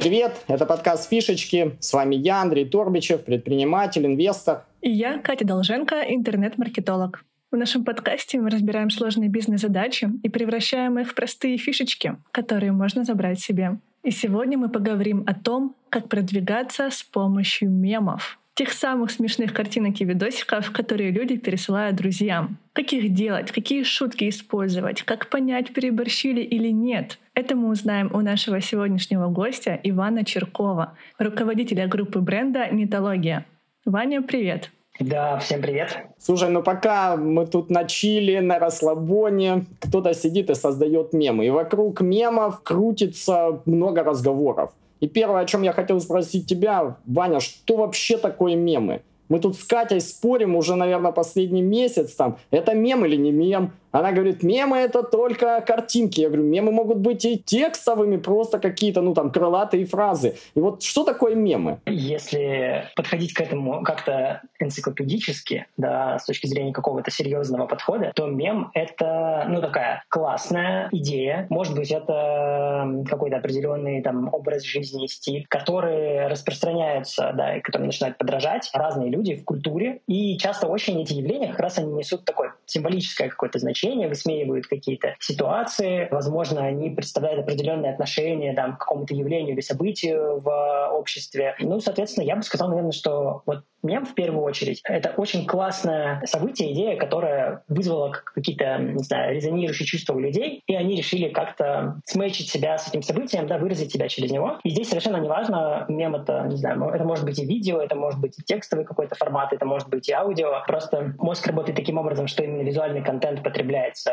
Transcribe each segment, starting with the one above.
Привет, это подкаст «Фишечки». С вами я, Андрей Торбичев, предприниматель, инвестор. И я, Катя Долженко, интернет-маркетолог. В нашем подкасте мы разбираем сложные бизнес-задачи и превращаем их в простые фишечки, которые можно забрать себе. И сегодня мы поговорим о том, как продвигаться с помощью мемов. Тех самых смешных картинок и видосиков, которые люди пересылают друзьям. Как их делать, какие шутки использовать, как понять, переборщили или нет. Это мы узнаем у нашего сегодняшнего гостя Ивана Черкова, руководителя группы бренда «Нитология». Ваня, привет! Да, всем привет. Слушай, ну пока мы тут на чили, на расслабоне, кто-то сидит и создает мемы. И вокруг мемов крутится много разговоров. И первое, о чем я хотел спросить тебя, Ваня, что вообще такое мемы? Мы тут с Катей спорим уже, наверное, последний месяц там, это мем или не мем. Она говорит, мемы это только картинки. Я говорю, мемы могут быть и текстовыми, просто какие-то, ну там, крылатые фразы. И вот что такое мемы? Если подходить к этому как-то энциклопедически, да, с точки зрения какого-то серьезного подхода, то мем — это, ну, такая классная идея. Может быть, это какой-то определенный там образ жизни, стиль, который распространяется, да, и который начинают подражать разные люди в культуре. И часто очень эти явления как раз они несут такое символическое какое-то значение значение, высмеивают какие-то ситуации. Возможно, они представляют определенные отношения там, к какому-то явлению или событию в обществе. Ну, соответственно, я бы сказал, наверное, что вот мем в первую очередь. Это очень классное событие, идея, которая вызвала какие-то, не знаю, резонирующие чувства у людей, и они решили как-то смечить себя с этим событием, да, выразить себя через него. И здесь совершенно неважно, мем это, не знаю, это может быть и видео, это может быть и текстовый какой-то формат, это может быть и аудио. Просто мозг работает таким образом, что именно визуальный контент потребляется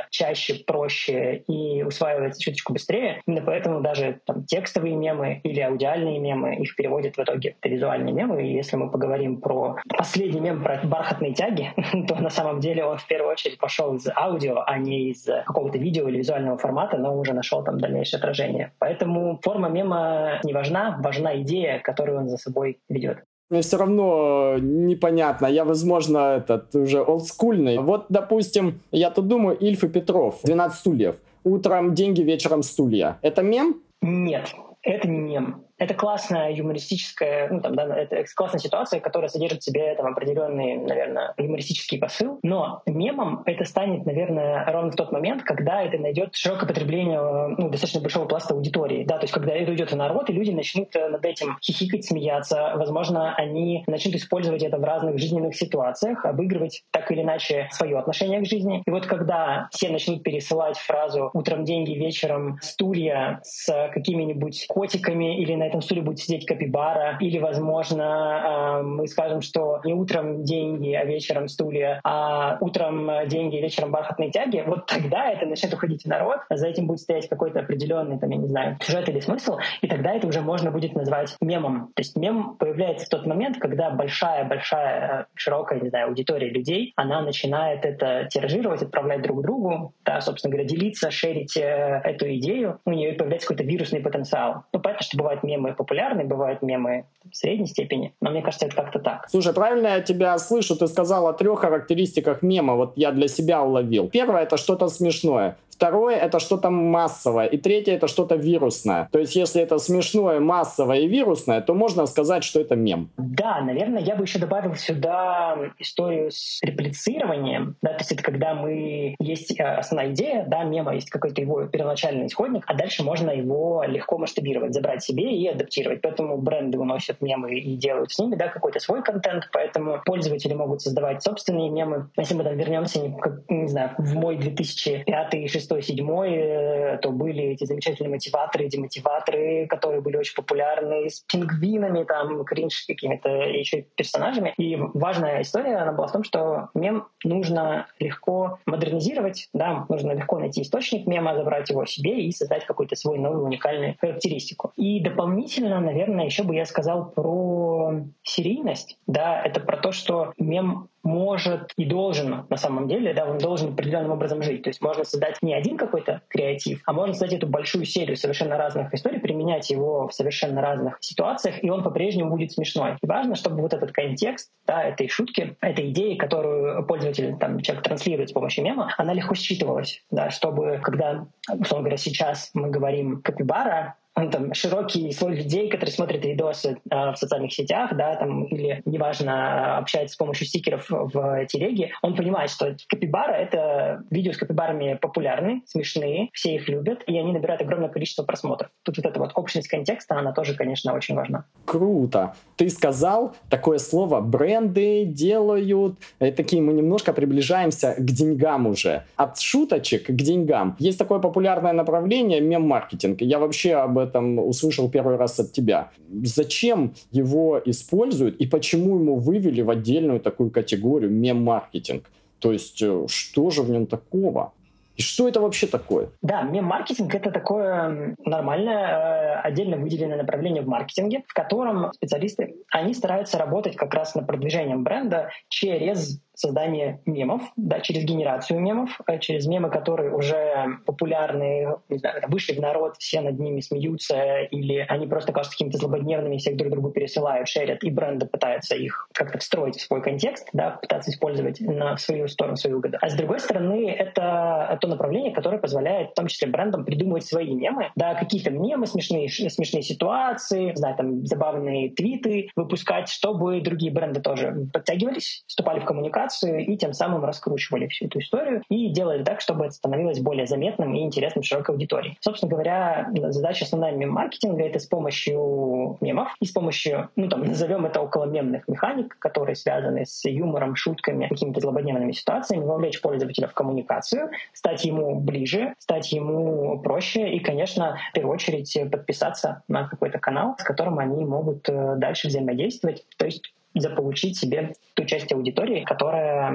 чаще, проще и усваивается чуточку быстрее. Именно поэтому даже там, текстовые мемы или аудиальные мемы, их переводят в итоге в визуальные мемы. И если мы поговорим про последний мем про бархатные тяги, то на самом деле он в первую очередь пошел из аудио, а не из какого-то видео или визуального формата, но уже нашел там дальнейшее отражение. Поэтому форма мема не важна, важна идея, которую он за собой ведет. Мне все равно непонятно. Я, возможно, этот уже олдскульный. Вот, допустим, я тут думаю, Ильф и Петров, 12 стульев. Утром деньги, вечером стулья. Это мем? Нет, это не мем это классная юмористическая, ну, там, да, это классная ситуация, которая содержит в себе там, определенный, наверное, юмористический посыл. Но мемом это станет, наверное, ровно в тот момент, когда это найдет широкое потребление ну, достаточно большого пласта аудитории. Да, то есть когда это уйдет в народ, и люди начнут э, над этим хихикать, смеяться. Возможно, они начнут использовать это в разных жизненных ситуациях, обыгрывать так или иначе свое отношение к жизни. И вот когда все начнут пересылать фразу «утром деньги, вечером стулья» с какими-нибудь котиками или на этом стуле будет сидеть капибара, или, возможно, э, мы скажем, что не утром деньги, а вечером стулья, а утром деньги, вечером бархатные тяги, вот тогда это начнет уходить в народ, за этим будет стоять какой-то определенный, там, я не знаю, сюжет или смысл, и тогда это уже можно будет назвать мемом. То есть мем появляется в тот момент, когда большая-большая, широкая, не знаю, аудитория людей, она начинает это тиражировать, отправлять друг другу, да, собственно говоря, делиться, шерить э, эту идею, у нее появляется какой-то вирусный потенциал. Ну, понятно, что бывают мемы мемы популярны, бывают мемы в средней степени, но мне кажется, это как-то так. Слушай, правильно я тебя слышу, ты сказал о трех характеристиках мема, вот я для себя уловил. Первое — это что-то смешное. Второе — это что-то массовое. И третье — это что-то вирусное. То есть, если это смешное, массовое и вирусное, то можно сказать, что это мем. Да, наверное, я бы еще добавил сюда историю с реплицированием. Да, то есть это когда мы... Есть э, основная идея, да, мема, есть какой-то его первоначальный исходник, а дальше можно его легко масштабировать, забрать себе и адаптировать. Поэтому бренды уносят мемы и делают с ними да, какой-то свой контент, поэтому пользователи могут создавать собственные мемы. Если мы там вернемся, не, не знаю, в мой 2005-2006 шестой, седьмой, э, то были эти замечательные мотиваторы, демотиваторы, которые были очень популярны, с пингвинами, там, кринж какими-то еще персонажами. И важная история, она была в том, что мем нужно легко модернизировать, да, нужно легко найти источник мема, забрать его себе и создать какую-то свою новую уникальную характеристику. И дополнительно, наверное, еще бы я сказал про серийность, да, это про то, что мем может и должен на самом деле, да, он должен определенным образом жить. То есть можно создать не один какой-то креатив, а можно создать эту большую серию совершенно разных историй, применять его в совершенно разных ситуациях, и он по-прежнему будет смешной. И важно, чтобы вот этот контекст да, этой шутки, этой идеи, которую пользователь, там, человек транслирует с помощью мема, она легко считывалась, да, чтобы, когда, условно говоря, сейчас мы говорим «капибара», ну, там, широкий слой людей, которые смотрят видосы э, в социальных сетях, да, там, или, неважно, общается с помощью стикеров в телеге, он понимает, что капибара — это видео с капибарами популярны, смешные, все их любят, и они набирают огромное количество просмотров. Тут вот эта вот общность контекста, она тоже, конечно, очень важна. Круто. Ты сказал такое слово «бренды делают». И такие мы немножко приближаемся к деньгам уже. От шуточек к деньгам. Есть такое популярное направление мем-маркетинг. Я вообще об этом услышал первый раз от тебя. Зачем его используют и почему ему вывели в отдельную такую категорию мем-маркетинг? То есть э, что же в нем такого? И что это вообще такое? Да, мем-маркетинг — это такое нормальное, э, отдельно выделенное направление в маркетинге, в котором специалисты, они стараются работать как раз над продвижением бренда через создание мемов, да, через генерацию мемов, э, через мемы, которые уже популярны, не знаю, вышли в народ, все над ними смеются, или они просто кажутся какими-то злободневными, всех друг другу пересылают, шерят, и бренды пытаются их как-то встроить в свой контекст, да, пытаться использовать на свою сторону, свою выгоду. А с другой стороны, это то направление, которое позволяет в том числе брендам придумывать свои мемы, да, какие-то мемы, смешные, смешные ситуации, не знаю, там, забавные твиты выпускать, чтобы другие бренды тоже подтягивались, вступали в коммуникацию, коммуникацию и тем самым раскручивали всю эту историю и делали так, чтобы это становилось более заметным и интересным широкой аудитории. Собственно говоря, задача основная мем-маркетинга — это с помощью мемов и с помощью, ну там, назовем это около мемных механик, которые связаны с юмором, шутками, какими-то злободневными ситуациями, вовлечь пользователя в коммуникацию, стать ему ближе, стать ему проще и, конечно, в первую очередь подписаться на какой-то канал, с которым они могут э, дальше взаимодействовать. То есть заполучить себе ту часть аудитории, которая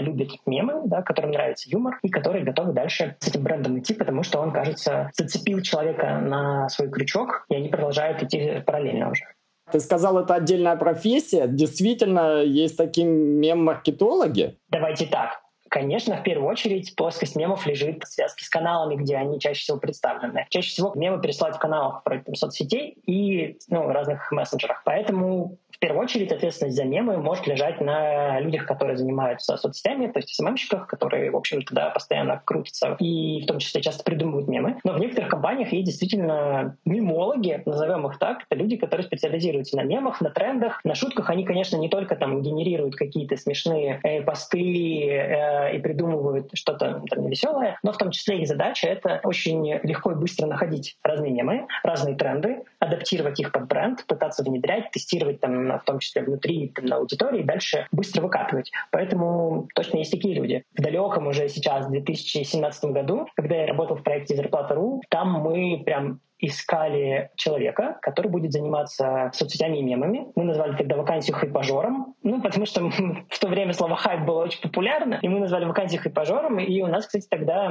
любит мемы, да, которым нравится юмор, и которые готовы дальше с этим брендом идти, потому что он, кажется, зацепил человека на свой крючок, и они продолжают идти параллельно уже. Ты сказал, это отдельная профессия. Действительно, есть такие мем-маркетологи? Давайте так. Конечно, в первую очередь плоскость мемов лежит в связке с каналами, где они чаще всего представлены. Чаще всего мемы пересылают в каналах там, соцсетей и ну, разных мессенджерах. Поэтому в первую очередь ответственность за мемы может лежать на людях, которые занимаются соцсетями, то есть СММщиках, которые, в общем-то, да, постоянно крутятся и в том числе часто придумывают мемы. Но в некоторых компаниях есть действительно мемологи, назовем их так. Это люди, которые специализируются на мемах, на трендах, на шутках. Они, конечно, не только там генерируют какие-то смешные э, посты э, и придумывают что-то там веселое, но в том числе их задача — это очень легко и быстро находить разные мемы, разные тренды, адаптировать их под бренд, пытаться внедрять, тестировать там в том числе внутри там, на аудитории, дальше быстро выкатывать. Поэтому точно есть такие люди. В далеком уже сейчас, в 2017 году, когда я работал в проекте «Зарплата.ру», там мы прям искали человека, который будет заниматься соцсетями и мемами. Мы назвали тогда вакансию хайпажором, ну, потому что в то время слово хайп было очень популярно, и мы назвали вакансию хайпажором, и у нас, кстати, тогда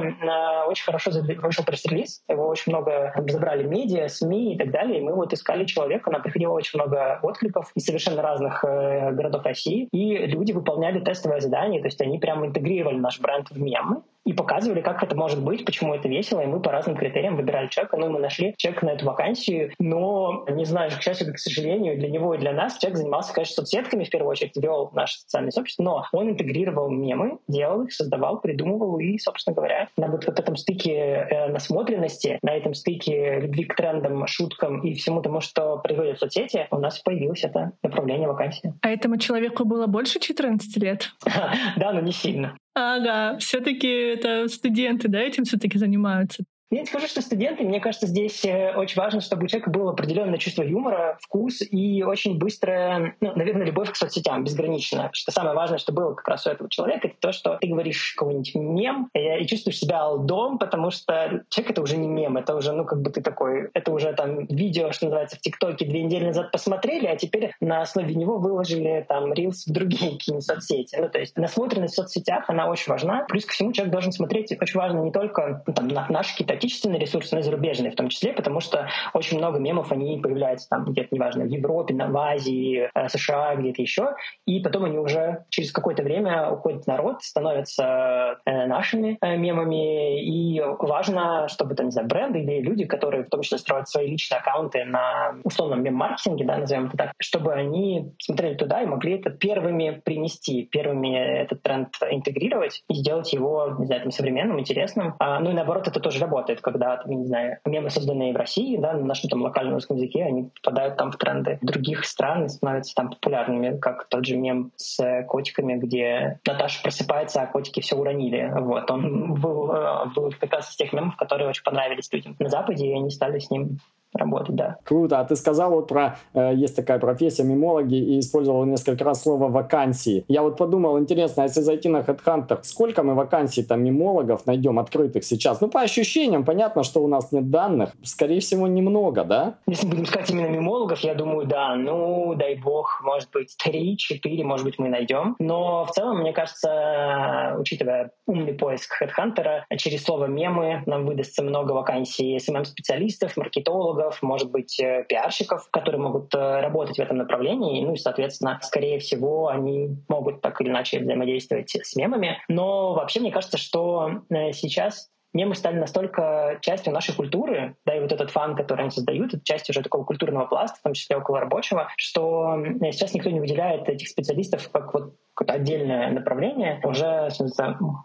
очень хорошо вышел пресс-релиз, его очень много забрали медиа, СМИ и так далее, и мы вот искали человека, нам приходило очень много откликов из совершенно разных э, городов России, и люди выполняли тестовое задание, то есть они прямо интегрировали наш бренд в мемы, и показывали, как это может быть, почему это весело, и мы по разным критериям выбирали человека, ну, мы нашли человека на эту вакансию, но, не знаю, к счастью, к сожалению, для него и для нас человек занимался, конечно, соцсетками в первую очередь, вел наше социальное сообщество, но он интегрировал мемы, делал их, создавал, придумывал, и, собственно говоря, на вот, вот этом стыке э, насмотренности, на этом стыке любви к трендам, шуткам и всему тому, что производят соцсети, у нас появилось это направление вакансии. А этому человеку было больше 14 лет? Да, но не сильно. Ага, все-таки это студенты, да, этим все-таки занимаются. Я скажу, что студенты. Мне кажется, здесь э, очень важно, чтобы у человека было определенное чувство юмора, вкус и очень быстрая, ну, наверное, любовь к соцсетям, безграничная. Что самое важное, что было как раз у этого человека, это то, что ты говоришь какой-нибудь мем и, и чувствуешь себя алдом, потому что человек — это уже не мем, это уже, ну, как бы ты такой, это уже там видео, что называется, в ТикТоке две недели назад посмотрели, а теперь на основе него выложили там рилс в другие какие-нибудь соцсети. Ну, то есть насмотренность в соцсетях, она очень важна. Плюс ко всему человек должен смотреть, очень важно не только ну, там, на наши какие-то отечественные ресурсы, но и зарубежные в том числе, потому что очень много мемов, они появляются там где-то, неважно, в Европе, в Азии, э, США, где-то еще, и потом они уже через какое-то время уходят в народ, становятся э, нашими э, мемами, и важно, чтобы, там, не знаю, бренды или люди, которые в том числе строят свои личные аккаунты на условном мем-маркетинге, да, назовем это так, чтобы они смотрели туда и могли это первыми принести, первыми этот тренд интегрировать и сделать его, не знаю, там, современным, интересным. А, ну и наоборот, это тоже работает работает, когда, там, не знаю, мемы, созданные в России, да, на нашем там локальном русском языке, они попадают там в тренды других стран и становятся там популярными, как тот же мем с котиками, где Наташа просыпается, а котики все уронили. Вот, он был, э, был как раз из тех мемов, которые очень понравились людям на Западе, и они стали с ним работать, да. Круто. А ты сказал вот про, э, есть такая профессия, мемологи, и использовал несколько раз слово «вакансии». Я вот подумал, интересно, если зайти на HeadHunter, сколько мы вакансий там мемологов найдем открытых сейчас? Ну, по ощущениям, понятно, что у нас нет данных. Скорее всего, немного, да? Если будем искать именно мемологов, я думаю, да. Ну, дай бог, может быть, три-четыре, может быть, мы найдем. Но в целом, мне кажется, учитывая умный поиск HeadHunter, через слово «мемы» нам выдастся много вакансий SMM-специалистов, маркетологов, маркетологов, может быть, э, пиарщиков, которые могут э, работать в этом направлении. Ну и, соответственно, скорее всего, они могут так или иначе взаимодействовать с мемами. Но вообще, мне кажется, что э, сейчас мемы стали настолько частью нашей культуры, да, вот этот фан, который они создают, это часть уже такого культурного пласта, в том числе около рабочего, что сейчас никто не выделяет этих специалистов как вот какое-то отдельное направление, уже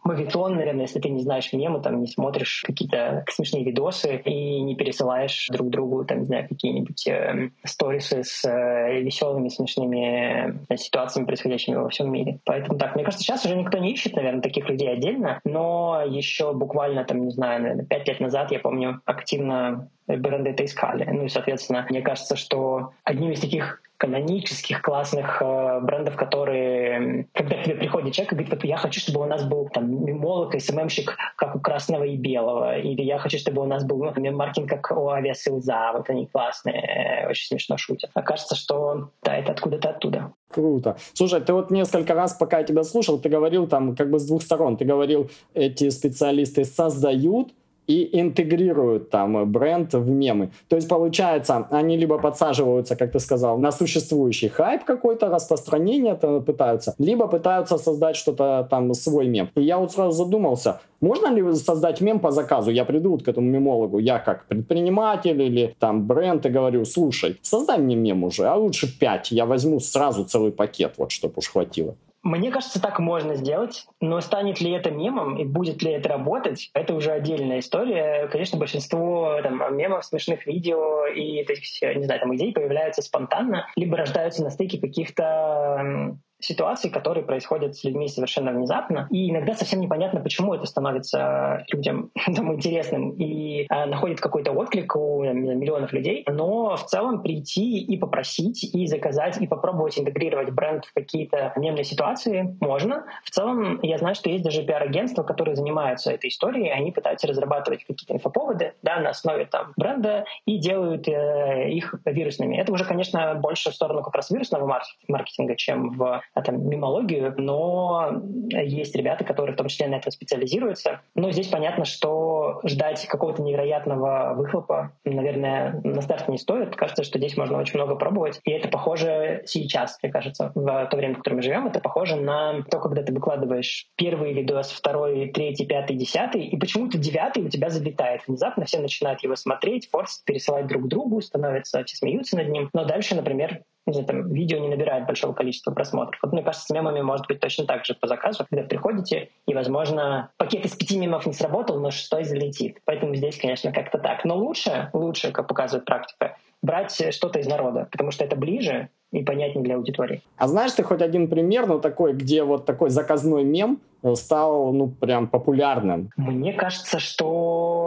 мавитон, наверное, если ты не знаешь мемы, там не смотришь какие-то смешные видосы и не пересылаешь друг другу, там, не знаю, какие-нибудь э, сторисы с э, веселыми, смешными э, ситуациями, происходящими во всем мире. Поэтому так, мне кажется, сейчас уже никто не ищет, наверное, таких людей отдельно, но еще буквально, там, не знаю, наверное, пять лет назад, я помню, активно бренды это искали. Ну и, соответственно, мне кажется, что одним из таких канонических классных э, брендов, которые, когда к тебе приходит человек и говорит, вот я хочу, чтобы у нас был там мемолог, СММщик, как у Красного и Белого, или я хочу, чтобы у нас был мемаркетинг, как у Авиасилза, вот они классные, очень смешно шутят. А кажется, что да, это откуда-то оттуда. Круто. Слушай, ты вот несколько раз, пока я тебя слушал, ты говорил там как бы с двух сторон. Ты говорил, эти специалисты создают, и интегрируют там бренд в мемы. То есть, получается, они либо подсаживаются, как ты сказал, на существующий хайп какой-то, распространение это пытаются, либо пытаются создать что-то там, свой мем. И я вот сразу задумался, можно ли создать мем по заказу? Я приду вот к этому мемологу, я как предприниматель или там бренд и говорю, слушай, создай мне мем уже, а лучше пять, я возьму сразу целый пакет, вот, чтобы уж хватило. Мне кажется, так можно сделать, но станет ли это мемом и будет ли это работать, это уже отдельная история. Конечно, большинство там, мемов, смешных видео и этих, не знаю, там, идей появляются спонтанно, либо рождаются на стыке каких-то ситуаций, которые происходят с людьми совершенно внезапно. И иногда совсем непонятно, почему это становится людям там, интересным и э, находит какой-то отклик у миллионов людей. Но в целом прийти и попросить, и заказать, и попробовать интегрировать бренд в какие-то мемные ситуации можно. В целом я знаю, что есть даже пиар-агентства, которые занимаются этой историей, они пытаются разрабатывать какие-то инфоповоды да, на основе там, бренда и делают э, их вирусными. Это уже, конечно, больше в сторону как раз вирусного маркетинга, чем в там, мимологию, но есть ребята, которые в том числе на этом специализируются. Но здесь понятно, что ждать какого-то невероятного выхлопа, наверное, на старте не стоит. Кажется, что здесь можно очень много пробовать. И это похоже сейчас, мне кажется, в то время, в котором мы живем, это похоже на то, когда ты выкладываешь первый видос, второй, третий, пятый, десятый, и почему-то девятый у тебя залетает. Внезапно все начинают его смотреть, форсить, пересылать друг другу, становятся, все смеются над ним. Но дальше, например, не там, видео не набирает большого количества просмотров. Вот мне кажется, с мемами может быть точно так же по заказу, когда приходите, и, возможно, пакет из пяти мемов не сработал, но шестой залетит. Поэтому здесь, конечно, как-то так. Но лучше, лучше, как показывает практика, брать что-то из народа, потому что это ближе, и понятнее для аудитории. А знаешь ты хоть один пример, ну, такой, где вот такой заказной мем стал, ну, прям популярным? Мне кажется, что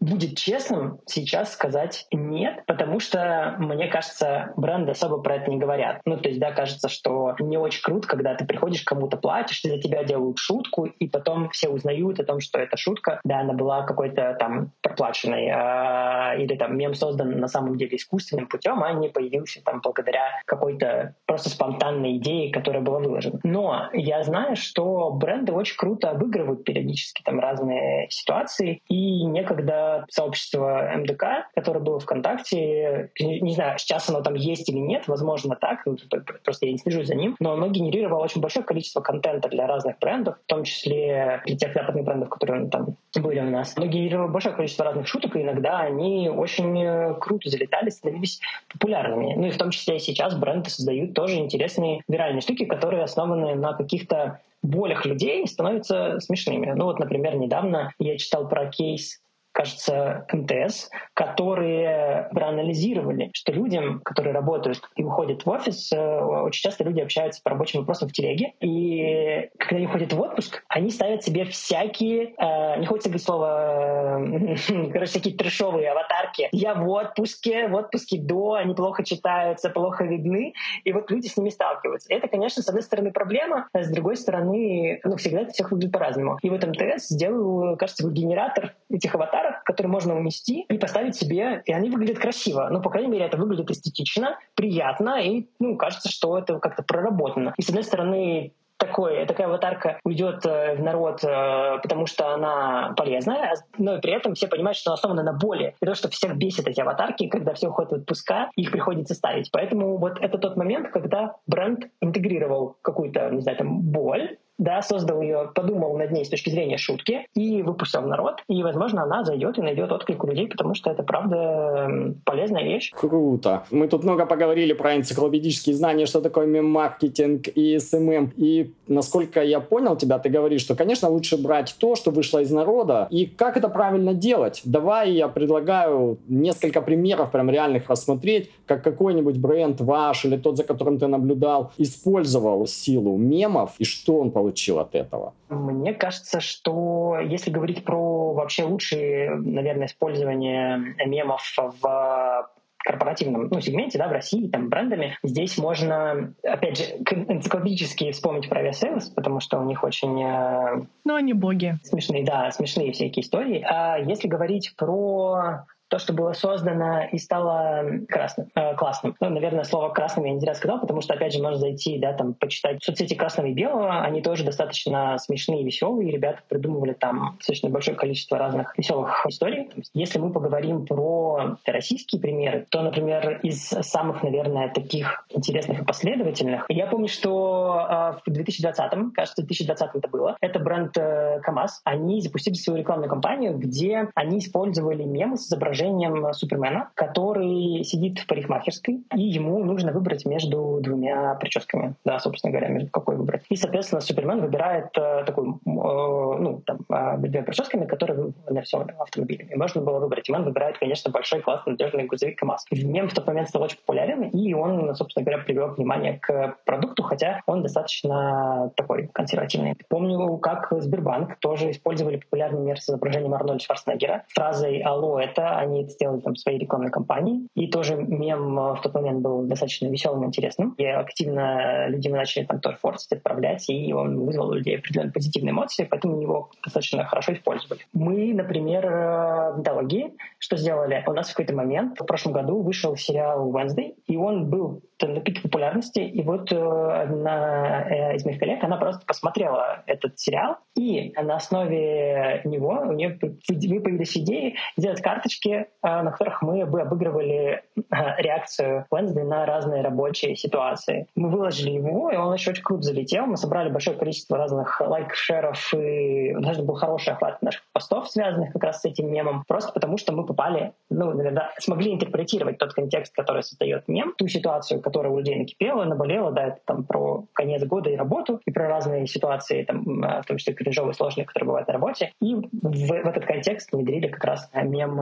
будет честным сейчас сказать нет, потому что, мне кажется, бренды особо про это не говорят. Ну, то есть, да, кажется, что не очень круто, когда ты приходишь, кому-то платишь, за тебя делают шутку, и потом все узнают о том, что эта шутка, да, она была какой-то там проплаченной, э, или там мем создан на самом деле искусственным путем, а не появился там благодаря какой какой-то просто спонтанной идеи, которая была выложена. Но я знаю, что бренды очень круто обыгрывают периодически там разные ситуации. И некогда сообщество МДК, которое было ВКонтакте, не знаю, сейчас оно там есть или нет, возможно так, ну, просто я не слежу за ним, но оно генерировало очень большое количество контента для разных брендов, в том числе для тех западных брендов, которые там были у нас. Оно генерировало большое количество разных шуток, и иногда они очень э, круто залетали, становились популярными. Ну и в том числе и сейчас бренд бренды создают тоже интересные виральные штуки, которые основаны на каких-то болях людей становятся смешными. Ну вот, например, недавно я читал про кейс кажется, МТС, которые проанализировали, что людям, которые работают и уходят в офис, э, очень часто люди общаются по рабочим вопросам в телеге, и когда они уходят в отпуск, они ставят себе всякие, э, не хочется говорить слово, э, короче, всякие трешовые аватарки. Я в отпуске, в отпуске до, они плохо читаются, плохо видны, и вот люди с ними сталкиваются. Это, конечно, с одной стороны проблема, а с другой стороны, ну, всегда это всех выглядит по-разному. И вот МТС сделал, кажется, генератор этих аватаров, которые можно умести и поставить себе, и они выглядят красиво. Ну, по крайней мере, это выглядит эстетично, приятно, и, ну, кажется, что это как-то проработано. И, с одной стороны, такой, такая аватарка уйдет э, в народ, э, потому что она полезная, но и при этом все понимают, что она основана на боли. И то, что всех бесит эти аватарки, когда все уходят в отпуска, их приходится ставить. Поэтому вот это тот момент, когда бренд интегрировал какую-то, не знаю, там, боль, да, создал ее, подумал над ней с точки зрения шутки и выпустил в народ. И, возможно, она зайдет и найдет отклик у людей, потому что это, правда, полезная вещь. Круто. Мы тут много поговорили про энциклопедические знания, что такое мем-маркетинг и SMM. И, насколько я понял тебя, ты говоришь, что, конечно, лучше брать то, что вышло из народа. И как это правильно делать? Давай я предлагаю несколько примеров прям реальных рассмотреть, как какой-нибудь бренд ваш или тот, за которым ты наблюдал, использовал силу мемов и что он получил получил от этого? Мне кажется, что если говорить про вообще лучшие, наверное, использование мемов в корпоративном ну, сегменте, да, в России, там, брендами, здесь можно, опять же, энциклопедически вспомнить про Aviasales, потому что у них очень... Э, ну, они боги. Смешные, да, смешные всякие истории. А если говорить про то, что было создано и стало красным, э, классным. Ну, наверное, слово красным я не зря сказал, потому что, опять же, можно зайти, да, там, почитать соцсети красного и белого, они тоже достаточно смешные и веселые, ребята придумывали там достаточно большое количество разных веселых историй. Если мы поговорим про российские примеры, то, например, из самых, наверное, таких интересных и последовательных, я помню, что э, в 2020, кажется, в 2020 это было, это бренд э, КАМАЗ, они запустили свою рекламную кампанию, где они использовали мемы с изображением изображением Супермена, который сидит в парикмахерской, и ему нужно выбрать между двумя прическами. Да, собственно говоря, между какой выбрать. И, соответственно, Супермен выбирает э, такой, э, ну, там, э, двумя прическами, которые на всем автомобиле. И можно было выбрать. И он выбирает, конечно, большой, классный, надежный грузовик КАМАЗ. Мем в тот момент стал очень популярен, и он, собственно говоря, привел внимание к продукту, хотя он достаточно такой консервативный. Помню, как Сбербанк тоже использовали популярный мир с изображением Арнольда Шварценеггера фразой «Алло, это они это сделали там своей рекламной кампании. И тоже мем э, в тот момент был достаточно веселым и интересным. И активно люди начали там тоже форсить, отправлять, и он вызвал у людей определенные позитивные эмоции, поэтому его достаточно хорошо использовали. Мы, например, э, в Дологии что сделали? У нас в какой-то момент в прошлом году вышел сериал Wednesday, и он был на пике популярности, и вот одна э, из моих коллег, она просто посмотрела этот сериал, и на основе него у нее появились идеи сделать карточки Э, на которых мы бы обыгрывали э, реакцию Wednesday на разные рабочие ситуации. Мы выложили его, и он еще очень круто залетел. Мы собрали большое количество разных лайков, шеров, и даже был хороший охват наших постов, связанных как раз с этим мемом, просто потому что мы попали, ну, наверное, смогли интерпретировать тот контекст, который создает мем, ту ситуацию, которая у людей накипела, наболела, да, это там про конец года и работу, и про разные ситуации, там, э, в том числе кринжовые, сложные, которые бывают на работе. И в, в этот контекст внедрили как раз мем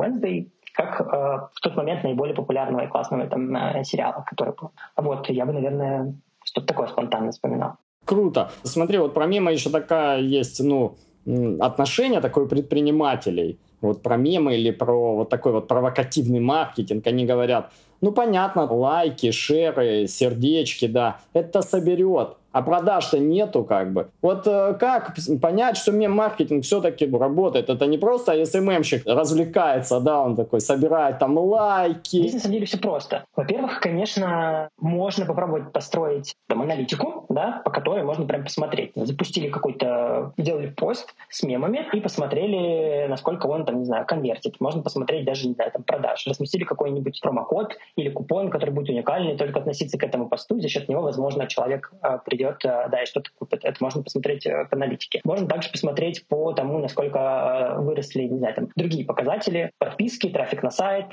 Wednesday, как э, в тот момент наиболее популярного и классного там, э, сериала, который был. Вот, я бы, наверное, что-то такое спонтанно вспоминал. Круто. Смотри, вот про мемы еще такая есть, ну, отношение такое предпринимателей. Вот про мемы или про вот такой вот провокативный маркетинг. Они говорят, ну, понятно, лайки, шеры, сердечки, да, это соберет а продаж-то нету как бы. Вот э, как понять, что мем-маркетинг все-таки работает? Это не просто СММщик развлекается, да, он такой собирает там лайки. Здесь на самом деле все просто. Во-первых, конечно, можно попробовать построить там аналитику, да, по которой можно прям посмотреть. Запустили какой-то, сделали пост с мемами и посмотрели, насколько он там, не знаю, конвертит. Можно посмотреть даже, не знаю, там продаж. Разместили какой-нибудь промокод или купон, который будет уникальный, только относиться к этому посту, за счет него, возможно, человек э, придет придет, э, да, и что-то купит. Это можно посмотреть э, по аналитике. Можно также посмотреть по тому, насколько выросли, не знаю, там, другие показатели, подписки, трафик на сайт.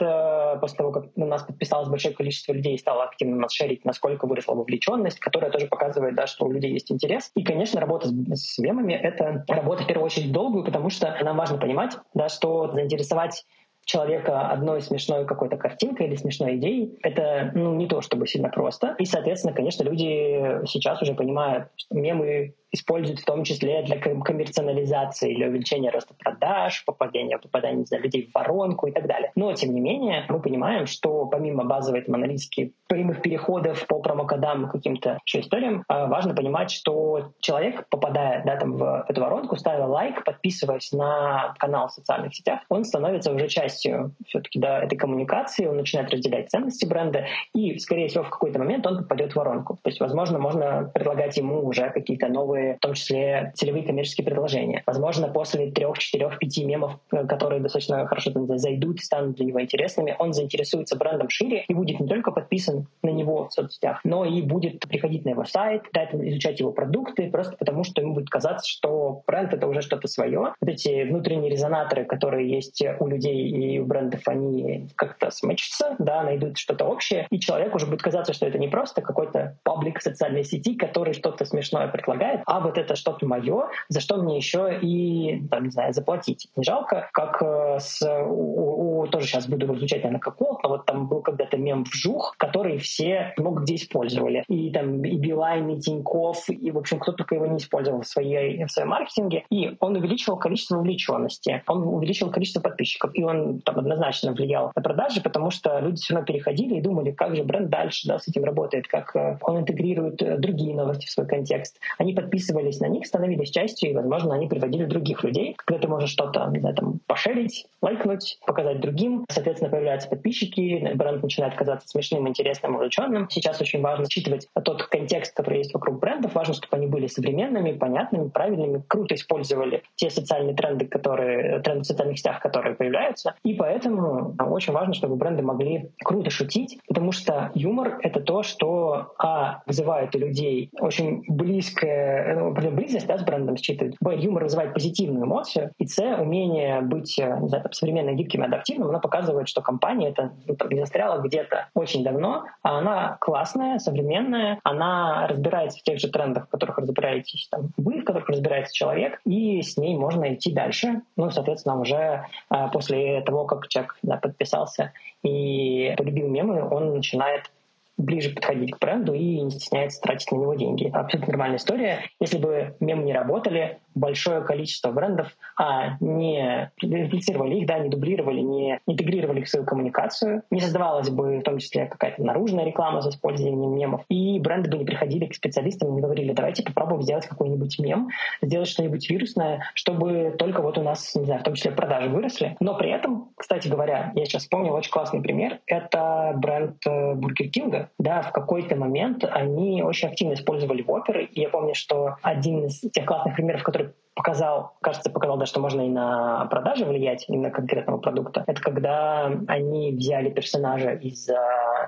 После того, как у нас подписалось большое количество людей и стало активно нас шерить, насколько выросла вовлеченность, которая тоже показывает, да, что у людей есть интерес. И, конечно, работа с мемами — это работа в первую очередь долгую, потому что нам важно понимать, да, что заинтересовать человека одной смешной какой-то картинкой или смешной идеей, это ну, не то чтобы сильно просто. И, соответственно, конечно, люди сейчас уже понимают, что мемы используют в том числе для коммерциализации, для увеличения роста продаж, попадания, попадания знаю, людей в воронку и так далее. Но, тем не менее, мы понимаем, что помимо базовой там, аналитики прямых переходов по промокодам каким-то еще историям, а, важно понимать, что человек, попадая да, там, в эту воронку, ставя лайк, подписываясь на канал в социальных сетях, он становится уже частью все-таки да, этой коммуникации, он начинает разделять ценности бренда, и, скорее всего, в какой-то момент он попадет в воронку. То есть, возможно, можно предлагать ему уже какие-то новые в том числе целевые коммерческие предложения. Возможно, после трех, четырех, пяти мемов, э, которые достаточно хорошо зайдут, станут для него интересными, он заинтересуется брендом шире и будет не только подписан на него в соцсетях, но и будет приходить на его сайт, изучать его продукты, просто потому что ему будет казаться, что бренд — это уже что-то свое. Вот эти внутренние резонаторы, которые есть у людей и у брендов, они как-то смычатся, да, найдут что-то общее, и человеку уже будет казаться, что это не просто какой-то паблик социальной сети, который что-то смешное предлагает, а вот это что-то мое, за что мне еще и, там, не знаю, заплатить. Не жалко, как э, с, у, у, тоже сейчас буду изучать, наверное, как но вот там был когда-то мем «Вжух», который все много где использовали. И там и Билайн, и Тинькофф, и, в общем, кто только его не использовал в, своей, в своем маркетинге. И он увеличивал количество вовлеченности, он увеличивал количество подписчиков, и он там однозначно влиял на продажи, потому что люди все равно переходили и думали, как же бренд дальше да, с этим работает, как э, он интегрирует э, другие новости в свой контекст. Они подписывались подписывались на них, становились частью, и, возможно, они приводили других людей. Когда ты можешь что-то, не знаю, там, пошерить, лайкнуть, показать другим, соответственно, появляются подписчики, бренд начинает казаться смешным, интересным, увлеченным. Сейчас очень важно учитывать тот контекст, который есть вокруг брендов. Важно, чтобы они были современными, понятными, правильными, круто использовали те социальные тренды, которые, тренды в социальных сетях, которые появляются. И поэтому очень важно, чтобы бренды могли круто шутить, потому что юмор — это то, что, а, вызывает у людей очень близкое близость да, с брендом считывает. Б, юмор вызывает позитивную эмоцию. И С, умение быть э, не знаю, там, современным, гибким и адаптивным, она показывает, что компания это ну, не застряла где-то очень давно, а она классная, современная, она разбирается в тех же трендах, в которых разбираетесь там, вы, в которых разбирается человек, и с ней можно идти дальше. Ну, соответственно, уже а, после того, как человек да, подписался и полюбил мемы, он начинает ближе подходить к бренду и не стесняется тратить на него деньги. Абсолютно нормальная история. Если бы мемы не работали, большое количество брендов а, не реплицировали их, да, не дублировали, не интегрировали их в свою коммуникацию, не создавалась бы в том числе какая-то наружная реклама с использованием мемов, и бренды бы не приходили к специалистам и не говорили, давайте попробуем сделать какой-нибудь мем, сделать что-нибудь вирусное, чтобы только вот у нас, не знаю, в том числе продажи выросли. Но при этом, кстати говоря, я сейчас вспомнил очень классный пример, это бренд Бургер Кинга. Да, в какой-то момент они очень активно использовали воперы, и я помню, что один из тех классных примеров, который показал, кажется, показал, да, что можно и на продажи влиять, именно конкретного продукта. Это когда они взяли персонажа из uh,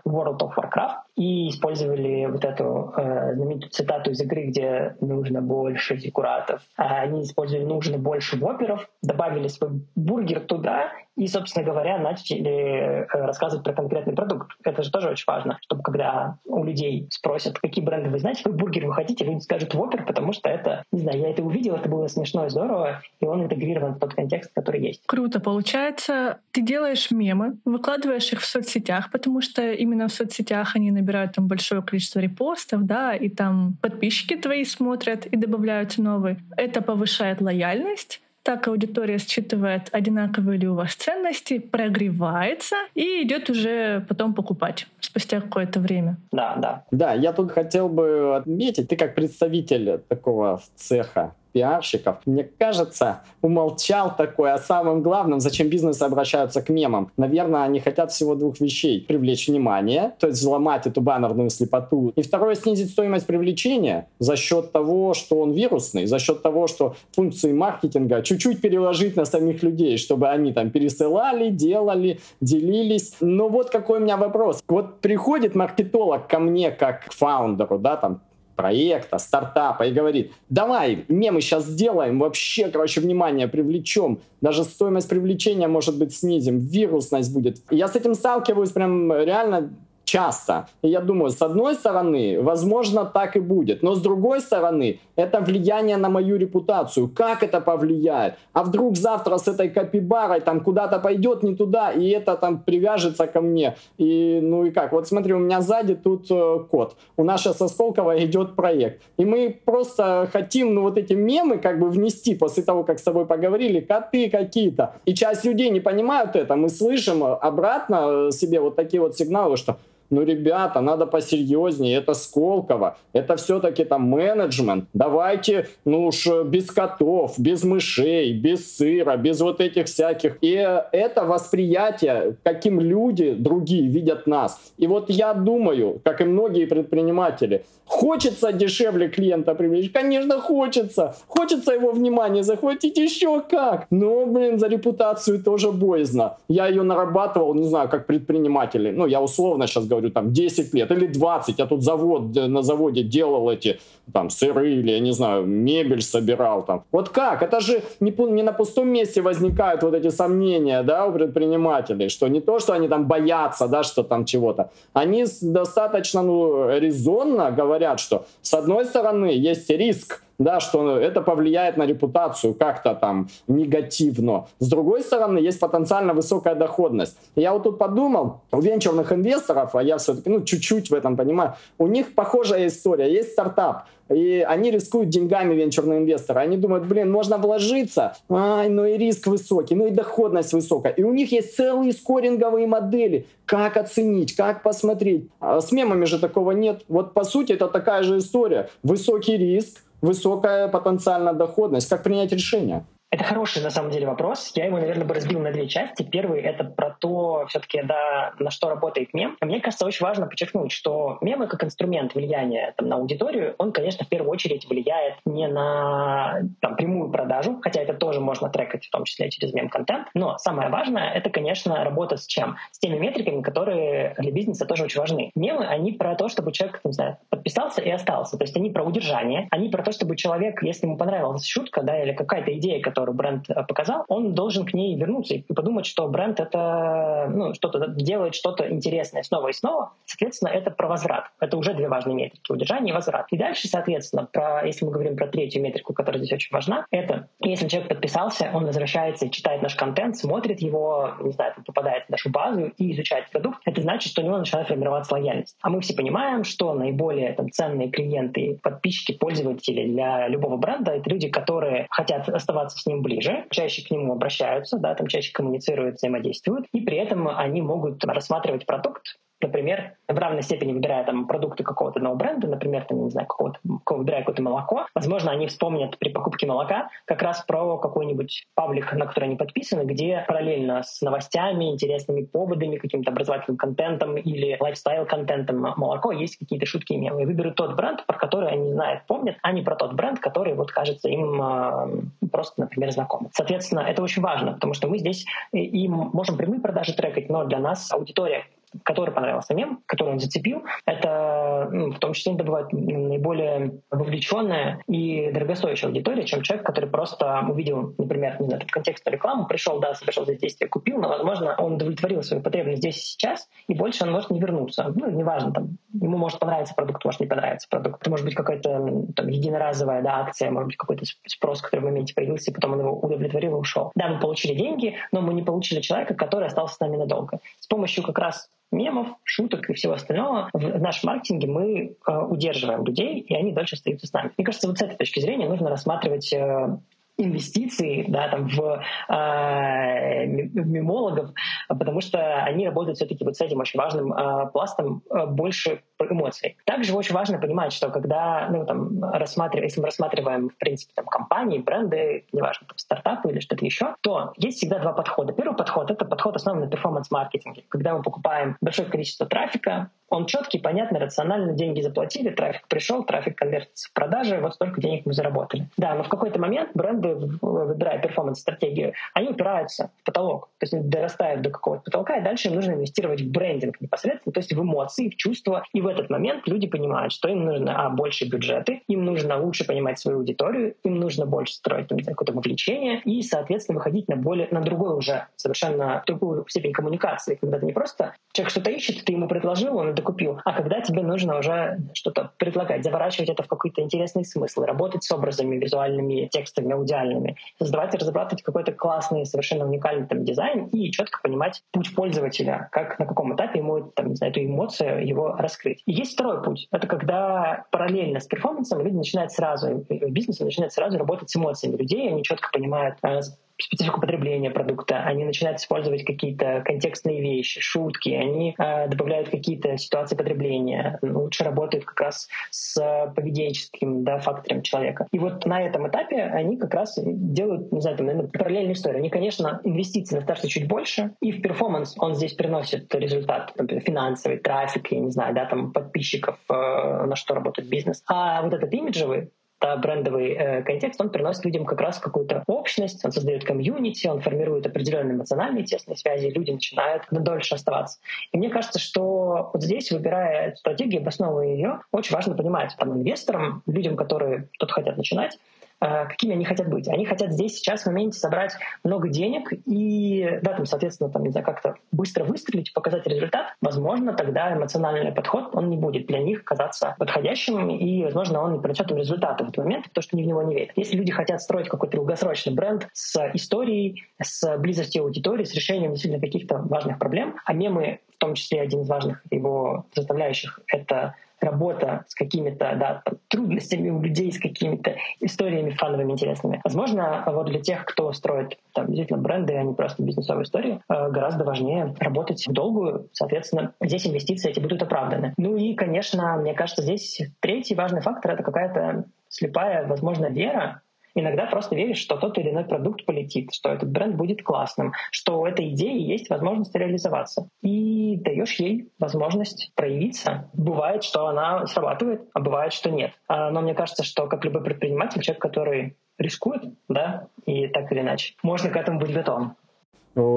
World of Warcraft и использовали вот эту uh, знаменитую цитату из игры, где нужно больше зиккуратов. А они использовали нужно больше воперов, добавили свой бургер туда и, собственно говоря, начали э, рассказывать про конкретный продукт. Это же тоже очень важно, чтобы когда у людей спросят, какие бренды вы знаете, какой бургер вы хотите, люди скажут Whopper, потому что это, не знаю, я это увидел, это было смешно и здорово, и он интегрирован в тот контекст, который есть. Круто. Получается, ты делаешь мемы, выкладываешь их в соцсетях, потому что именно в соцсетях они набирают там большое количество репостов, да, и там подписчики твои смотрят и добавляются новые. Это повышает лояльность, так аудитория считывает, одинаковые ли у вас ценности, прогревается и идет уже потом покупать спустя какое-то время. Да, да. Да, я тут хотел бы отметить, ты как представитель такого цеха пиарщиков, мне кажется, умолчал такой о самом главном, зачем бизнесы обращаются к мемам. Наверное, они хотят всего двух вещей. Привлечь внимание, то есть взломать эту баннерную слепоту. И второе, снизить стоимость привлечения за счет того, что он вирусный, за счет того, что функции маркетинга чуть-чуть переложить на самих людей, чтобы они там пересылали, делали, делились. Но вот какой у меня вопрос. Вот приходит маркетолог ко мне как к фаундеру, да, там, проекта, стартапа и говорит, давай, мемы сейчас сделаем, вообще, короче, внимание привлечем, даже стоимость привлечения, может быть, снизим, вирусность будет. Я с этим сталкиваюсь прям реально часто. И я думаю, с одной стороны, возможно, так и будет. Но с другой стороны, это влияние на мою репутацию. Как это повлияет? А вдруг завтра с этой копибарой там куда-то пойдет не туда, и это там привяжется ко мне. И ну и как? Вот смотри, у меня сзади тут э, код. У нас сейчас идет проект. И мы просто хотим, ну вот эти мемы как бы внести после того, как с тобой поговорили, коты какие-то. И часть людей не понимают это. Мы слышим обратно себе вот такие вот сигналы, что ну, ребята, надо посерьезнее, это Сколково, это все-таки там менеджмент. Давайте, ну уж э, без котов, без мышей, без сыра, без вот этих всяких. И это восприятие, каким люди другие видят нас. И вот я думаю, как и многие предприниматели, хочется дешевле клиента привлечь? Конечно, хочется. Хочется его внимание захватить еще как. Но, блин, за репутацию тоже боязно. Я ее нарабатывал, не знаю, как предприниматели. Ну, я условно сейчас говорю там 10 лет или 20, я тут завод, на заводе делал эти там сыры или, я не знаю, мебель собирал там. Вот как? Это же не, не на пустом месте возникают вот эти сомнения, да, у предпринимателей, что не то, что они там боятся, да, что там чего-то. Они достаточно, ну, резонно говорят, что с одной стороны есть риск, да, что это повлияет на репутацию как-то там негативно. С другой стороны, есть потенциально высокая доходность. Я вот тут подумал, у венчурных инвесторов, а я все-таки, ну, чуть-чуть в этом понимаю, у них похожая история. Есть стартап, и они рискуют деньгами венчурные инвесторы. Они думают, блин, можно вложиться, ай, ну и риск высокий, ну и доходность высокая. И у них есть целые скоринговые модели, как оценить, как посмотреть. А с мемами же такого нет. Вот по сути это такая же история. Высокий риск, высокая потенциальная доходность. Как принять решение? Это хороший, на самом деле, вопрос. Я его, наверное, бы разбил на две части. Первый — это про то, все-таки, да, на что работает мем. Мне кажется, очень важно подчеркнуть, что мемы как инструмент влияния там, на аудиторию, он, конечно, в первую очередь влияет не на там, прямую продажу, хотя это тоже можно трекать, в том числе через мем-контент. Но самое важное — это, конечно, работа с чем? С теми метриками, которые для бизнеса тоже очень важны. Мемы, они про то, чтобы человек, не знаю, подписался и остался. То есть они про удержание, они про то, чтобы человек, если ему понравилась шутка, да, или какая-то идея, которую бренд э, показал, он должен к ней вернуться и подумать, что бренд это ну, что-то делает что-то интересное снова и снова. Соответственно, это про возврат. Это уже две важные метрики — удержание и возврат. И дальше, соответственно, про, если мы говорим про третью метрику, которая здесь очень важна, это если человек подписался, он возвращается, читает наш контент, смотрит его, не знаю, попадает в нашу базу и изучает продукт, это значит, что у него начинает формироваться лояльность. А мы все понимаем, что наиболее там, ценные клиенты, подписчики, пользователи для любого бренда — это люди, которые хотят оставаться с ним ближе, чаще к нему обращаются, да, там чаще коммуницируют, взаимодействуют, и при этом они могут рассматривать продукт например, в равной степени выбирая там продукты какого-то одного бренда, например, там, не знаю, какого-то, выбирая какое-то молоко, возможно, они вспомнят при покупке молока как раз про какой-нибудь паблик, на который они подписаны, где параллельно с новостями, интересными поводами, каким-то образовательным контентом или лайфстайл-контентом молоко есть какие-то шутки и мемы. Выберут тот бренд, про который они знают, помнят, а не про тот бренд, который вот кажется им э, просто, например, знакомым. Соответственно, это очень важно, потому что мы здесь и можем прямые продажи трекать, но для нас аудитория который понравился мем, который он зацепил, это ну, в том числе это бывает наиболее вовлеченная и дорогостоящая аудитория, чем человек, который просто увидел, например, не знаю, этот контекст рекламы, пришел, да, совершил здесь действие, купил, но, возможно, он удовлетворил свою потребность здесь и сейчас, и больше он может не вернуться. Ну, неважно, там, ему может понравиться продукт, может не понравиться продукт. Это может быть какая-то там, единоразовая да, акция, может быть какой-то спрос, который в моменте появился, и потом он его удовлетворил и ушел. Да, мы получили деньги, но мы не получили человека, который остался с нами надолго. С помощью как раз мемов, шуток и всего остального в нашем маркетинге мы э, удерживаем людей, и они дальше остаются с нами. Мне кажется, вот с этой точки зрения нужно рассматривать э, инвестиции да, там, в, э, мемологов, потому что они работают все-таки вот с этим очень важным э, пластом э, больше эмоций. Также очень важно понимать, что когда ну, там, рассматриваем, если мы рассматриваем, в принципе, там, компании, бренды, неважно, там, стартапы или что-то еще, то есть всегда два подхода. Первый подход — это подход основан на перформанс-маркетинге, когда мы покупаем большое количество трафика, он четкий, понятный, рационально, деньги заплатили, трафик пришел, трафик конвертится в продажи, вот столько денег мы заработали. Да, но в какой-то момент бренды, выбирая перформанс-стратегию, они упираются в потолок, то есть дорастают до какого-то потолка, и дальше им нужно инвестировать в брендинг непосредственно, то есть в эмоции, в чувства. И в этот момент люди понимают, что им нужно, а, больше бюджеты, им нужно лучше понимать свою аудиторию, им нужно больше строить какое-то вовлечение и, соответственно, выходить на более, на другой уже совершенно другую степень коммуникации, когда ты не просто человек что-то ищет, ты ему предложил, он это купил, а когда тебе нужно уже что-то предлагать, заворачивать это в какой-то интересный смысл, работать с образами визуальными, текстами, аудиальными, создавать и разрабатывать какой-то классный, совершенно уникальный там дизайн и четко понимать путь пользователя, как на каком этапе ему там, эту эмоцию его раскрыть. И есть второй путь. Это когда параллельно с перформансом люди начинают сразу, бизнес начинает сразу работать с эмоциями людей, они четко понимают э, специфику потребления продукта, они начинают использовать какие-то контекстные вещи, шутки, они э, добавляют какие-то ситуации потребления, лучше работают как раз с поведенческим да, фактором человека. И вот на этом этапе они как раз делают, не знаю, там, наверное, параллельную историю. Они, конечно, инвестиции на старте чуть больше, и в перформанс он здесь приносит результат, например, финансовый, трафик, я не знаю, да, там подписчиков, э, на что работает бизнес. А вот этот имиджевый, да, брендовый э, контекст, он приносит людям как раз какую-то общность, он создает комьюнити, он формирует определенные эмоциональные тесные связи, и люди начинают дольше оставаться. И мне кажется, что вот здесь, выбирая стратегию, обосновывая ее, очень важно понимать там инвесторам, людям, которые тут хотят начинать, Э, какими они хотят быть. Они хотят здесь сейчас в моменте собрать много денег и, да, там, соответственно, там, не знаю, как-то быстро выстрелить, показать результат. Возможно, тогда эмоциональный подход, он не будет для них казаться подходящим, и, возможно, он не принесет им результаты в этот момент, потому что они в него не верят. Если люди хотят строить какой-то долгосрочный бренд с историей, с близостью аудитории, с решением действительно каких-то важных проблем, а мемы, в том числе один из важных его составляющих, это работа с какими-то да, трудностями у людей, с какими-то историями фановыми, интересными. Возможно, вот для тех, кто строит там, действительно бренды, а не просто бизнесовые истории, э, гораздо важнее работать в долгую. Соответственно, здесь инвестиции эти будут оправданы. Ну и, конечно, мне кажется, здесь третий важный фактор — это какая-то слепая, возможно, вера иногда просто веришь, что тот или иной продукт полетит, что этот бренд будет классным, что у этой идеи есть возможность реализоваться. И даешь ей возможность проявиться. Бывает, что она срабатывает, а бывает, что нет. А, но мне кажется, что как любой предприниматель, человек, который рискует, да, и так или иначе, можно к этому быть готовым.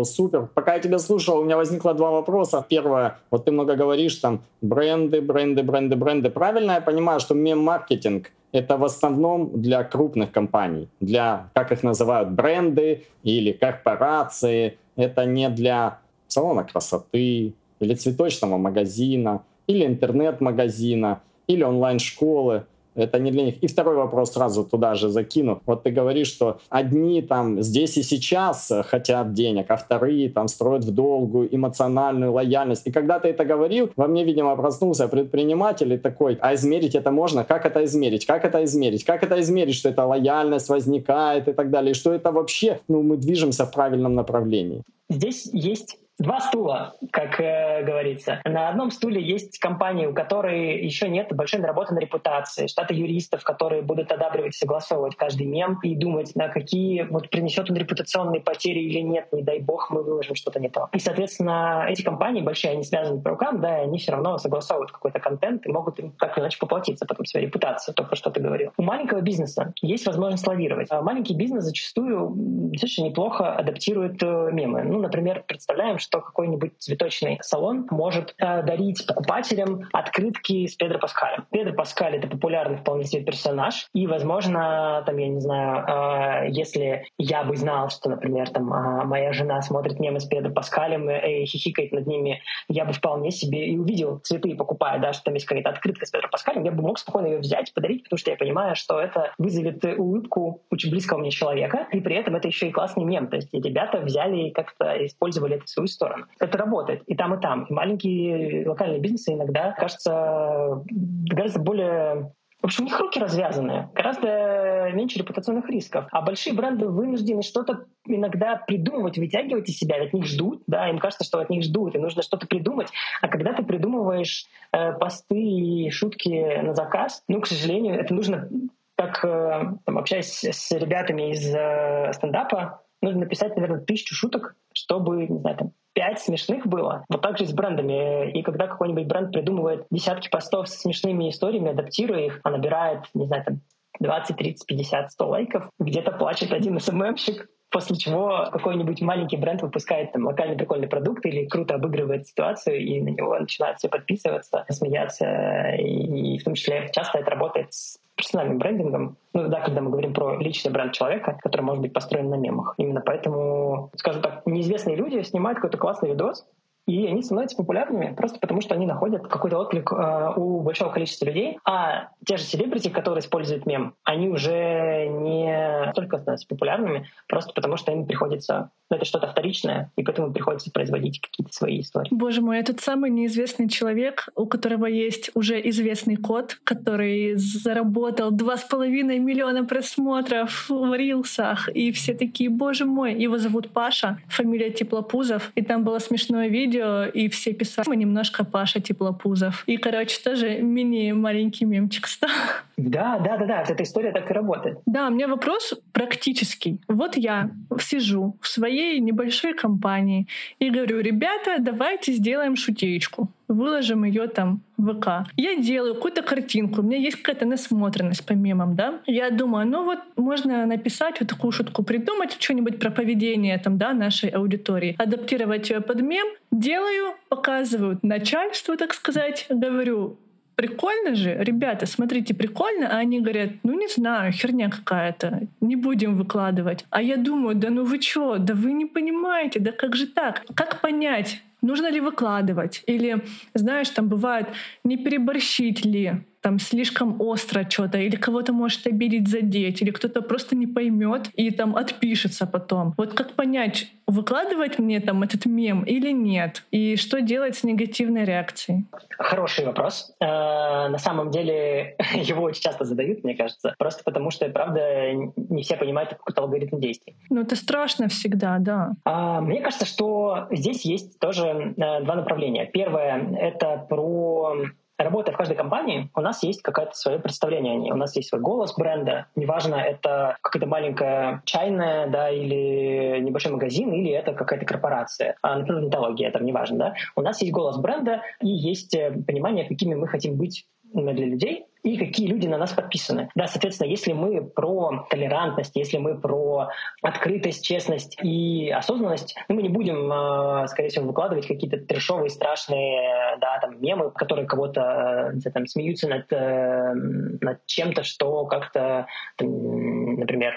Супер. Пока я тебя слушал, у меня возникло два вопроса. Первое, вот ты много говоришь там бренды, бренды, бренды, бренды. Правильно я понимаю, что мем-маркетинг это в основном для крупных компаний, для, как их называют, бренды или корпорации. Это не для салона красоты или цветочного магазина, или интернет-магазина, или онлайн-школы это не для них. И второй вопрос сразу туда же закину. Вот ты говоришь, что одни там здесь и сейчас хотят денег, а вторые там строят в долгую эмоциональную лояльность. И когда ты это говорил, во мне, видимо, проснулся предприниматель и такой, а измерить это можно? Как это измерить? Как это измерить? Как это измерить, что эта лояльность возникает и так далее? И что это вообще, ну, мы движемся в правильном направлении? Здесь есть Два стула, как э, говорится. На одном стуле есть компании, у которой еще нет большой наработанной репутации, штаты юристов, которые будут одабривать, согласовывать каждый мем и думать, на какие вот принесет он репутационные потери или нет, не дай бог мы выложим что-то не то. И, соответственно, эти компании большие, они связаны по рукам, да, и они все равно согласовывают какой-то контент и могут им или иначе поплатиться потом своей репутацией, то, про что ты говорил. У маленького бизнеса есть возможность лавировать. А маленький бизнес зачастую достаточно неплохо адаптирует э, мемы. Ну, например, представляем, что что какой-нибудь цветочный салон может э, дарить покупателям открытки с Педро Паскалем. Педро Паскаль — это популярный вполне себе персонаж, и, возможно, там, я не знаю, э, если я бы знал, что, например, там, э, моя жена смотрит мемы с Педро Паскалем и, и хихикает над ними, я бы вполне себе и увидел цветы, покупая, да, что там есть какая-то открытка с Педро Паскалем, я бы мог спокойно ее взять, подарить, потому что я понимаю, что это вызовет улыбку очень близкого мне человека, и при этом это еще и классный мем. То есть ребята взяли и как-то использовали это свою сторону. Это работает и там, и там. И маленькие локальные бизнесы иногда, кажется, гораздо более в общем, у них руки развязаны, гораздо меньше репутационных рисков. А большие бренды вынуждены что-то иногда придумывать, вытягивать из себя, от них ждут, да, им кажется, что от них ждут, и нужно что-то придумать. А когда ты придумываешь э, посты и шутки на заказ, ну, к сожалению, это нужно, как э, там, общаясь с ребятами из э, стендапа, нужно написать, наверное, тысячу шуток, чтобы, не знаю, там, пять смешных было. Вот так же с брендами. И когда какой-нибудь бренд придумывает десятки постов с смешными историями, адаптируя их, а набирает, не знаю, там 20, 30, 50, 100 лайков, где-то плачет один СММщик, После чего какой-нибудь маленький бренд выпускает там локальный прикольный продукт или круто обыгрывает ситуацию, и на него начинают все подписываться, смеяться. И, и в том числе часто это работает с персональным брендингом, ну да, когда мы говорим про личный бренд человека, который может быть построен на мемах. Именно поэтому, скажем так, неизвестные люди снимают какой-то классный видос, и они становятся популярными просто потому, что они находят какой-то отклик э, у большого количества людей. А те же селебрити, которые используют мем, они уже не только становятся популярными, просто потому что им приходится ну, это что-то вторичное, и поэтому приходится производить какие-то свои истории. Боже мой, этот самый неизвестный человек, у которого есть уже известный код, который заработал два с половиной миллиона просмотров в рилсах, и все такие, боже мой, его зовут Паша, фамилия Теплопузов, и там было смешное видео, и все писали немножко Паша Теплопузов. И, короче, тоже мини-маленький мемчик стал. Да, да, да, да, эта история так и работает. Да, у меня вопрос практический. Вот я сижу в своей небольшой компании и говорю, ребята, давайте сделаем шутеечку выложим ее там в ВК. Я делаю какую-то картинку, у меня есть какая-то насмотренность по мемам, да. Я думаю, ну вот можно написать вот такую шутку, придумать что-нибудь про поведение там, да, нашей аудитории, адаптировать ее под мем. Делаю, показываю начальству, так сказать, говорю, прикольно же, ребята, смотрите, прикольно, а они говорят, ну не знаю, херня какая-то, не будем выкладывать. А я думаю, да ну вы чё, да вы не понимаете, да как же так? Как понять, нужно ли выкладывать? Или, знаешь, там бывает, не переборщить ли? Там слишком остро что-то, или кого-то может обидеть, задеть, или кто-то просто не поймет и там отпишется потом. Вот как понять, выкладывать мне там этот мем или нет? И что делать с негативной реакцией? Хороший вопрос. Э, на самом деле его очень часто задают, мне кажется, просто потому что, правда, не все понимают какой-то алгоритм действий. Ну, это страшно всегда, да. А, мне кажется, что здесь есть тоже э, два направления. Первое — это про работая в каждой компании, у нас есть какое-то свое представление о ней. У нас есть свой голос бренда. Неважно, это какая-то маленькая чайная, да, или небольшой магазин, или это какая-то корпорация. А, например, нетология, это неважно, да. У нас есть голос бренда и есть э, понимание, какими мы хотим быть для людей, и какие люди на нас подписаны. Да, соответственно, если мы про толерантность, если мы про открытость, честность и осознанность, ну, мы не будем, э, скорее всего, выкладывать какие-то трешовые, страшные, да, там, мемы, которые кого-то, э, там, смеются над, э, над чем-то, что как-то, например,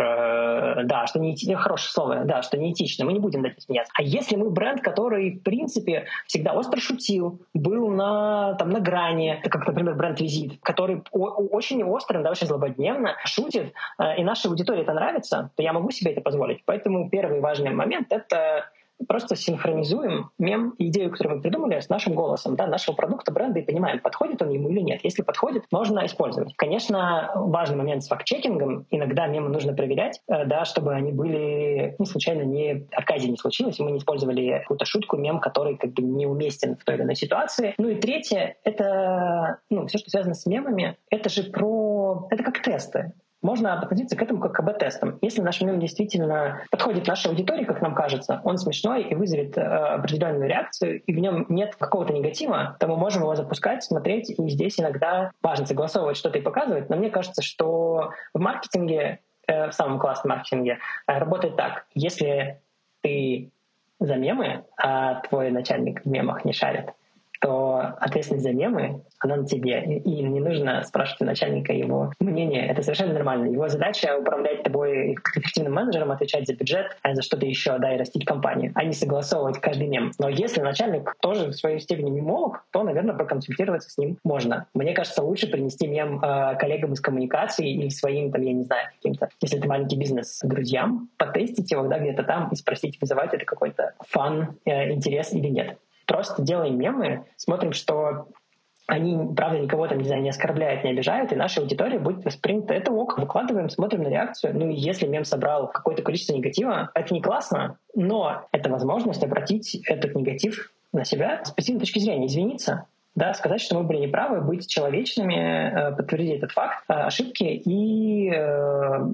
да, что не хорошее слово, да, что неэтично, мы не будем над этим смеяться. А если мы бренд, который, в принципе, всегда остро шутил, был на, там, на грани, как, например, бренд Визит, который очень острым, да, очень злободневно шутит, э, и нашей аудитории это нравится, то я могу себе это позволить. Поэтому первый важный момент — это просто синхронизуем мем и идею, которую мы придумали, с нашим голосом, да, нашего продукта, бренда, и понимаем, подходит он ему или нет. Если подходит, можно использовать. Конечно, важный момент с факт-чекингом. Иногда мемы нужно проверять, э, да, чтобы они были, ну, случайно не оказии не случилось, и мы не использовали какую-то шутку, мем, который как бы неуместен в той или иной ситуации. Ну и третье, это, ну, все, что связано с мемами, это же про... Это как тесты можно относиться к этому как к АБ-тестам. Если наш мем действительно подходит нашей аудитории, как нам кажется, он смешной и вызовет э, определенную реакцию, и в нем нет какого-то негатива, то мы можем его запускать, смотреть, и здесь иногда важно согласовывать что-то и показывать. Но мне кажется, что в маркетинге, э, в самом классном маркетинге, э, работает так. Если ты за мемы, а твой начальник в мемах не шарит, ответственность за мемы, она на тебе. И не нужно спрашивать у начальника его мнение. Это совершенно нормально. Его задача управлять тобой как эффективным менеджером, отвечать за бюджет, а за что-то еще, да, и растить компанию, а не согласовывать каждый мем. Но если начальник тоже в своей степени мемолог, то, наверное, проконсультироваться с ним можно. Мне кажется, лучше принести мем э, коллегам из коммуникации или своим, там, я не знаю, каким-то, если это маленький бизнес, друзьям, потестить его, да, где-то там и спросить, вызывает это какой-то фан, э, интерес или нет. Просто делаем мемы, смотрим, что они, правда, никого там, не знаю, не оскорбляют, не обижают, и наша аудитория будет воспринята. Это ок, выкладываем, смотрим на реакцию. Ну и если мем собрал какое-то количество негатива, это не классно, но это возможность обратить этот негатив на себя с позитивной точки зрения, извиниться, да, сказать, что мы были неправы, быть человечными, э, подтвердить этот факт, э, ошибки и э,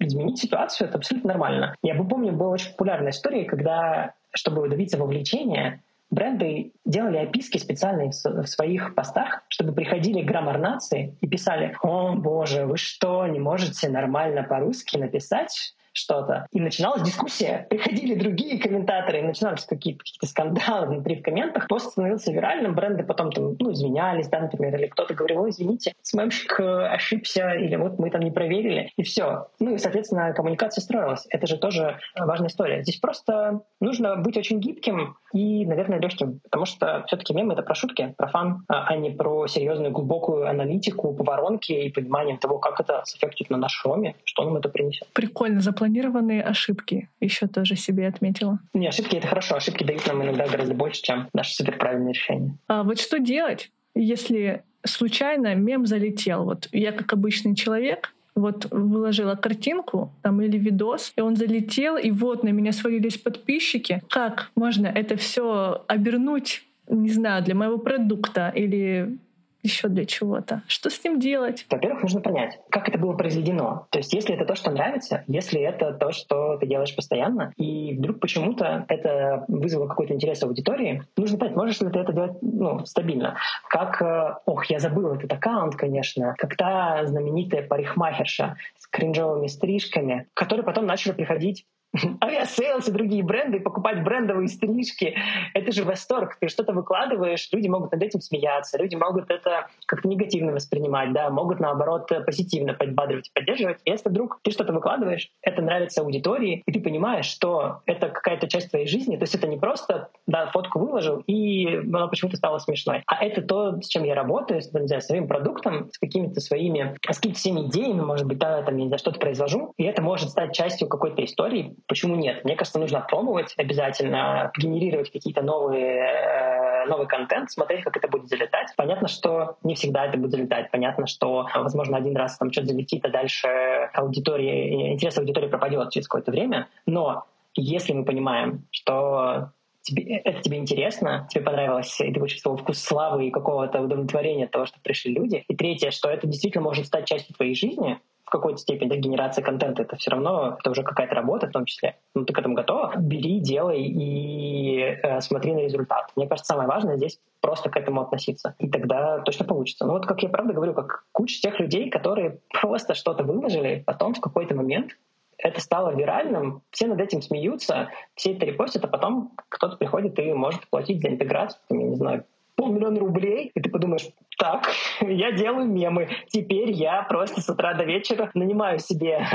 изменить ситуацию, это абсолютно нормально. Я бы помню, была очень популярная история, когда, чтобы добиться вовлечения, бренды делали описки специальные в своих постах, чтобы приходили граммар нации и писали «О, боже, вы что, не можете нормально по-русски написать? Что-то. И начиналась дискуссия. Приходили другие комментаторы, и начинались какие-то какие скандалы внутри в комментах. Пост становился виральным, бренды потом там, ну, извинялись, да, например, или кто-то говорил, ой, извините, СММщик э, ошибся, или вот мы там не проверили, и все. Ну и, соответственно, коммуникация строилась. Это же тоже важная история. Здесь просто нужно быть очень гибким и, наверное, легким, потому что все-таки мемы — это про шутки, про фан, а, а не про серьезную глубокую аналитику по воронке и понимание того, как это сэффектит на наш роме, что нам это принесет. Прикольно. Запланированные ошибки еще тоже себе отметила. Не, ошибки — это хорошо. Ошибки дают нам иногда гораздо больше, чем наши суперправильные решения. А вот что делать, если случайно мем залетел? Вот я как обычный человек, вот выложила картинку там или видос, и он залетел, и вот на меня свалились подписчики. Как можно это все обернуть, не знаю, для моего продукта или еще для чего-то. Что с ним делать? Во-первых, нужно понять, как это было произведено. То есть, если это то, что нравится, если это то, что ты делаешь постоянно, и вдруг почему-то это вызвало какой-то интерес аудитории, нужно понять, можешь ли ты это делать ну, стабильно. Как, э, ох, я забыл этот аккаунт, конечно, как та знаменитая парикмахерша с кринжовыми стрижками, которые потом начали приходить Aviasales и другие бренды, покупать брендовые стрижки. Это же восторг. Ты что-то выкладываешь, люди могут над этим смеяться, люди могут это как-то негативно воспринимать, да, могут, наоборот, позитивно подбадривать и поддерживать. И если вдруг ты что-то выкладываешь, это нравится аудитории, и ты понимаешь, что это какая-то часть твоей жизни, то есть это не просто, да, фотку выложил, и она почему-то стала смешной, а это то, с чем я работаю, с, не знаю, своим продуктом, с какими-то своими, с какими-то своими идеями, может быть, да, там, я не знаю, что-то произвожу, и это может стать частью какой-то истории, Почему нет? Мне кажется, нужно пробовать обязательно, генерировать какие-то новые э, новый контент, смотреть, как это будет залетать. Понятно, что не всегда это будет залетать. Понятно, что, возможно, один раз там что-то залетит, а дальше аудитория, интерес аудитории пропадет через какое-то время. Но если мы понимаем, что тебе, это тебе интересно, тебе понравилось, и ты почувствовал вкус славы и какого-то удовлетворения от того, что пришли люди. И третье, что это действительно может стать частью твоей жизни, в какой-то степени, да, генерация контента, это все равно, это уже какая-то работа в том числе. Ну, ты к этому готова? Бери, делай и э, смотри на результат. Мне кажется, самое важное здесь просто к этому относиться. И тогда точно получится. Ну вот как я правда говорю, как куча тех людей, которые просто что-то выложили, потом в какой-то момент это стало виральным, все над этим смеются, все это репостят, а потом кто-то приходит и может платить за интеграцию, я не знаю, полмиллиона рублей, и ты подумаешь, так, я делаю мемы. Теперь я просто с утра до вечера нанимаю себе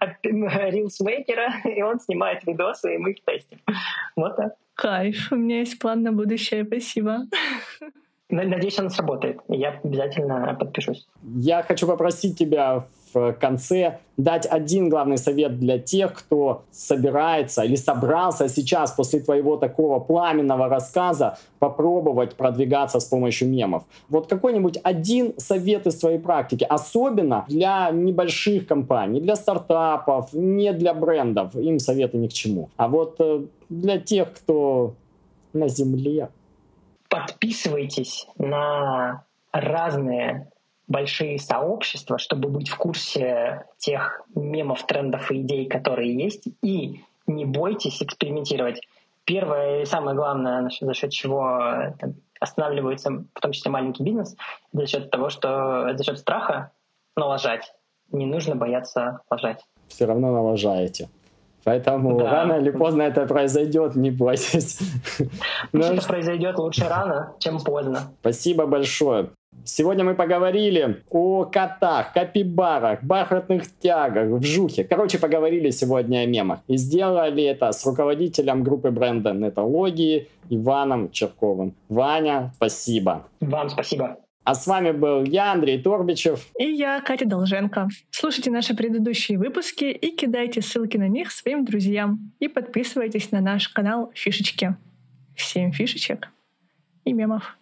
рилсмейкера, и он снимает видосы, и мы их тестим. Вот так. Кайф. У меня есть план на будущее. Спасибо. Надеюсь, он сработает. Я обязательно подпишусь. Я хочу попросить тебя в конце дать один главный совет для тех, кто собирается или собрался сейчас после твоего такого пламенного рассказа попробовать продвигаться с помощью мемов. Вот какой-нибудь один совет из твоей практики, особенно для небольших компаний, для стартапов, не для брендов, им советы ни к чему. А вот э, для тех, кто на земле. Подписывайтесь на разные большие сообщества, чтобы быть в курсе тех мемов, трендов и идей, которые есть, и не бойтесь экспериментировать. Первое и самое главное, за счет чего останавливается в том числе маленький бизнес, за счет того, что за счет страха налажать. Не нужно бояться лажать. Все равно налажаете. Поэтому да. рано или поздно это произойдет, не бойтесь. Пусть это произойдет лучше рано, чем поздно. Спасибо большое. Сегодня мы поговорили о котах, капибарах, бархатных тягах, вжухе. Короче, поговорили сегодня о мемах. И сделали это с руководителем группы бренда нетологии Иваном Черковым. Ваня, спасибо. Вам спасибо. А с вами был я, Андрей Торбичев. И я, Катя Долженко. Слушайте наши предыдущие выпуски и кидайте ссылки на них своим друзьям. И подписывайтесь на наш канал Фишечки. Всем фишечек и мемов.